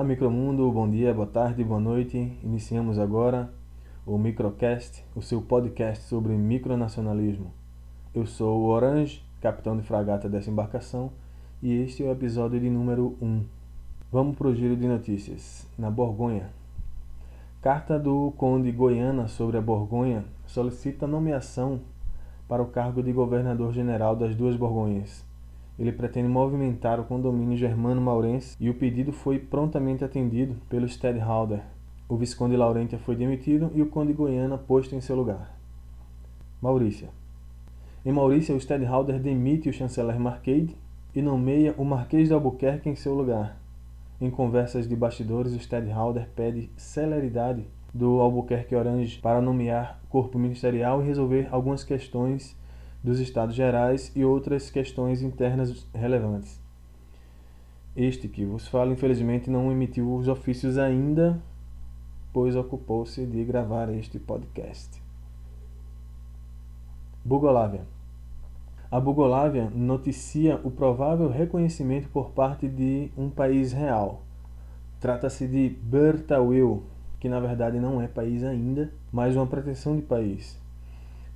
Olá, Micromundo, bom dia, boa tarde, boa noite. Iniciamos agora o Microcast, o seu podcast sobre micronacionalismo. Eu sou o Orange, capitão de fragata dessa embarcação, e este é o episódio de número 1. Vamos para o giro de notícias. Na Borgonha. Carta do Conde Goiana sobre a Borgonha solicita nomeação para o cargo de governador-geral das duas Borgonhas ele pretende movimentar o condomínio Germano Maurense e o pedido foi prontamente atendido pelo Stadtholder. O Visconde Laurentia foi demitido e o Conde Goiana posto em seu lugar. Maurícia. Em Maurícia, o Stadtholder demite o chanceler Marquede e nomeia o Marquês de Albuquerque em seu lugar. Em conversas de bastidores, o Stadtholder pede celeridade do Albuquerque Orange para nomear corpo ministerial e resolver algumas questões dos Estados Gerais e outras questões internas relevantes. Este que vos falo, infelizmente, não emitiu os ofícios ainda, pois ocupou-se de gravar este podcast. Bugolávia. A Bugolávia noticia o provável reconhecimento por parte de um país real. Trata-se de Bertawil, que na verdade não é país ainda, mas uma pretensão de país.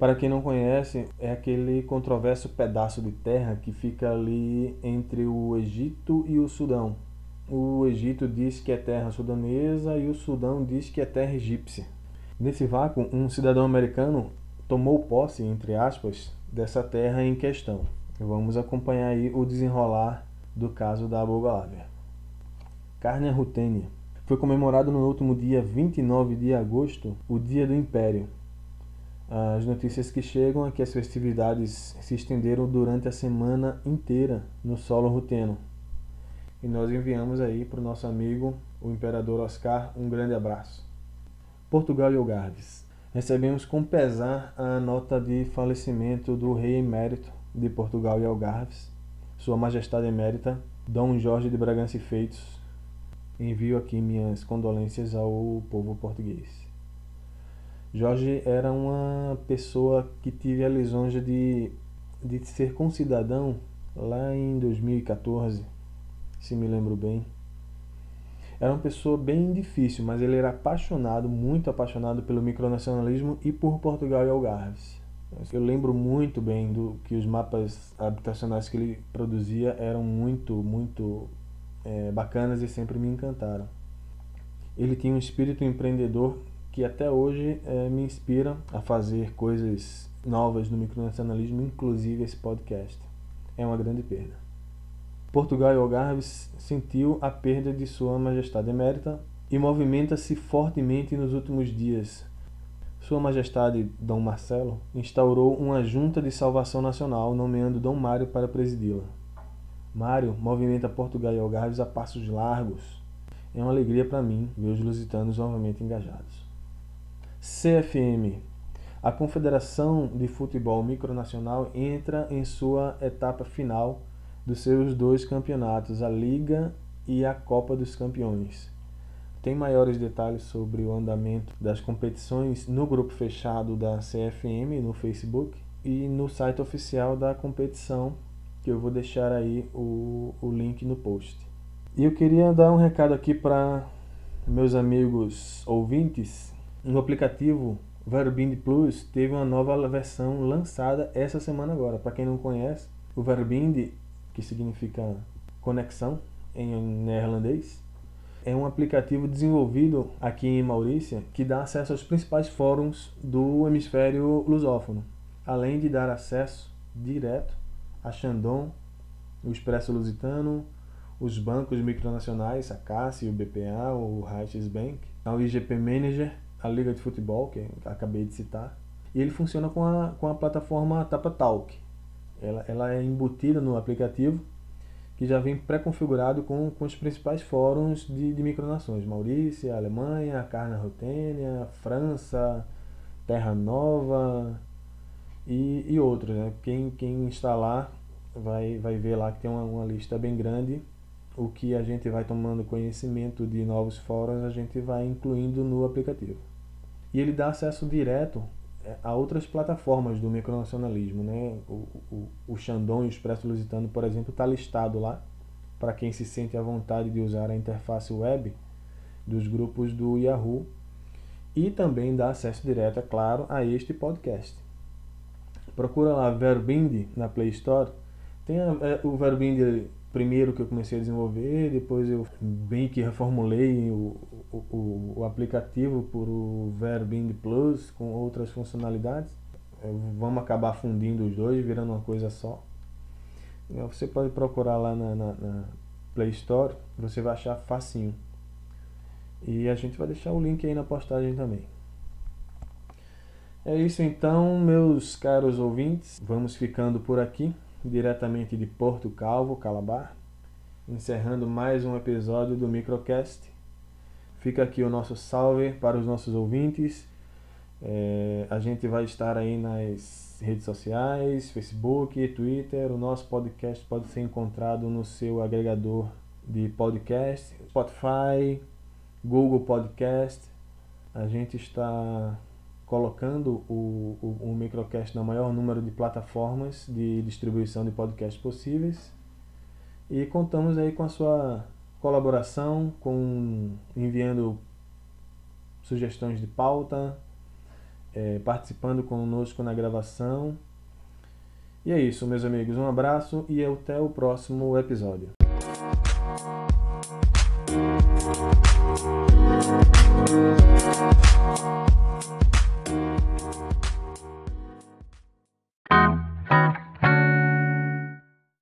Para quem não conhece, é aquele controverso pedaço de terra que fica ali entre o Egito e o Sudão. O Egito diz que é terra sudanesa e o Sudão diz que é terra egípcia. Nesse vácuo, um cidadão americano tomou posse, entre aspas, dessa terra em questão. Vamos acompanhar aí o desenrolar do caso da Bulgária. Carne Rutênia. Foi comemorado no último dia 29 de agosto o Dia do Império, as notícias que chegam é que as festividades se estenderam durante a semana inteira no solo ruteno. E nós enviamos aí para o nosso amigo, o Imperador Oscar, um grande abraço. Portugal e Algarves. Recebemos com pesar a nota de falecimento do rei emérito de Portugal e Algarves, Sua Majestade Emérita, Dom Jorge de Bragança e Feitos. Envio aqui minhas condolências ao povo português. Jorge era uma pessoa que tive a lisonja de, de ser concidadão lá em 2014, se me lembro bem. Era uma pessoa bem difícil, mas ele era apaixonado, muito apaixonado pelo micronacionalismo e por Portugal e Algarves. Eu lembro muito bem do que os mapas habitacionais que ele produzia eram muito, muito é, bacanas e sempre me encantaram. Ele tinha um espírito empreendedor que até hoje é, me inspira a fazer coisas novas no micronacionalismo, inclusive esse podcast. É uma grande perda. Portugal e Algarves sentiu a perda de Sua Majestade Emérita e movimenta-se fortemente nos últimos dias. Sua Majestade Dom Marcelo instaurou uma junta de salvação nacional, nomeando Dom Mário para presidi-la. Mário movimenta Portugal e Algarves a passos largos. É uma alegria para mim ver os lusitanos novamente engajados. CFM. A Confederação de Futebol Micronacional entra em sua etapa final dos seus dois campeonatos, a Liga e a Copa dos Campeões. Tem maiores detalhes sobre o andamento das competições no grupo fechado da CFM no Facebook e no site oficial da competição, que eu vou deixar aí o, o link no post. E eu queria dar um recado aqui para meus amigos ouvintes no aplicativo Verbind Plus teve uma nova versão lançada essa semana agora. Para quem não conhece, o Verbind, que significa conexão em neerlandês, é um aplicativo desenvolvido aqui em Maurícia que dá acesso aos principais fóruns do hemisfério lusófono, além de dar acesso direto a Shandong, o Expresso Lusitano, os bancos micronacionais, a CASSI, o BPA, o Bank, ao IGP Manager a Liga de Futebol, que acabei de citar, e ele funciona com a, com a plataforma TapaTalk. Ela, ela é embutida no aplicativo que já vem pré-configurado com, com os principais fóruns de, de micronações. Maurícia, Alemanha, Carna Rotênia, França, Terra Nova e, e outros. Né? Quem, quem instalar vai, vai ver lá que tem uma, uma lista bem grande o que a gente vai tomando conhecimento de novos fóruns, a gente vai incluindo no aplicativo e ele dá acesso direto é, a outras plataformas do micronacionalismo. Né? O, o, o Xandão e o Expresso Lusitano, por exemplo, está listado lá para quem se sente à vontade de usar a interface web dos grupos do Yahoo e também dá acesso direto, é claro, a este podcast. Procura lá Verbinde na Play Store. Tem a, é, o Verbinde primeiro que eu comecei a desenvolver, depois eu bem que reformulei o, o, o aplicativo por o Verbinde Plus com outras funcionalidades. É, vamos acabar fundindo os dois, virando uma coisa só. Você pode procurar lá na, na, na Play Store, você vai achar facinho. E a gente vai deixar o link aí na postagem também. É isso então, meus caros ouvintes. Vamos ficando por aqui, diretamente de Porto Calvo, Calabar, encerrando mais um episódio do Microcast. Fica aqui o nosso salve para os nossos ouvintes. É, a gente vai estar aí nas redes sociais, Facebook, Twitter. O nosso podcast pode ser encontrado no seu agregador de podcast, Spotify, Google Podcast. A gente está colocando o, o, o, Microcast no maior número de plataformas de distribuição de podcasts possíveis. E contamos aí com a sua colaboração, com enviando sugestões de pauta, é, participando conosco na gravação. E é isso, meus amigos. Um abraço e até o próximo episódio.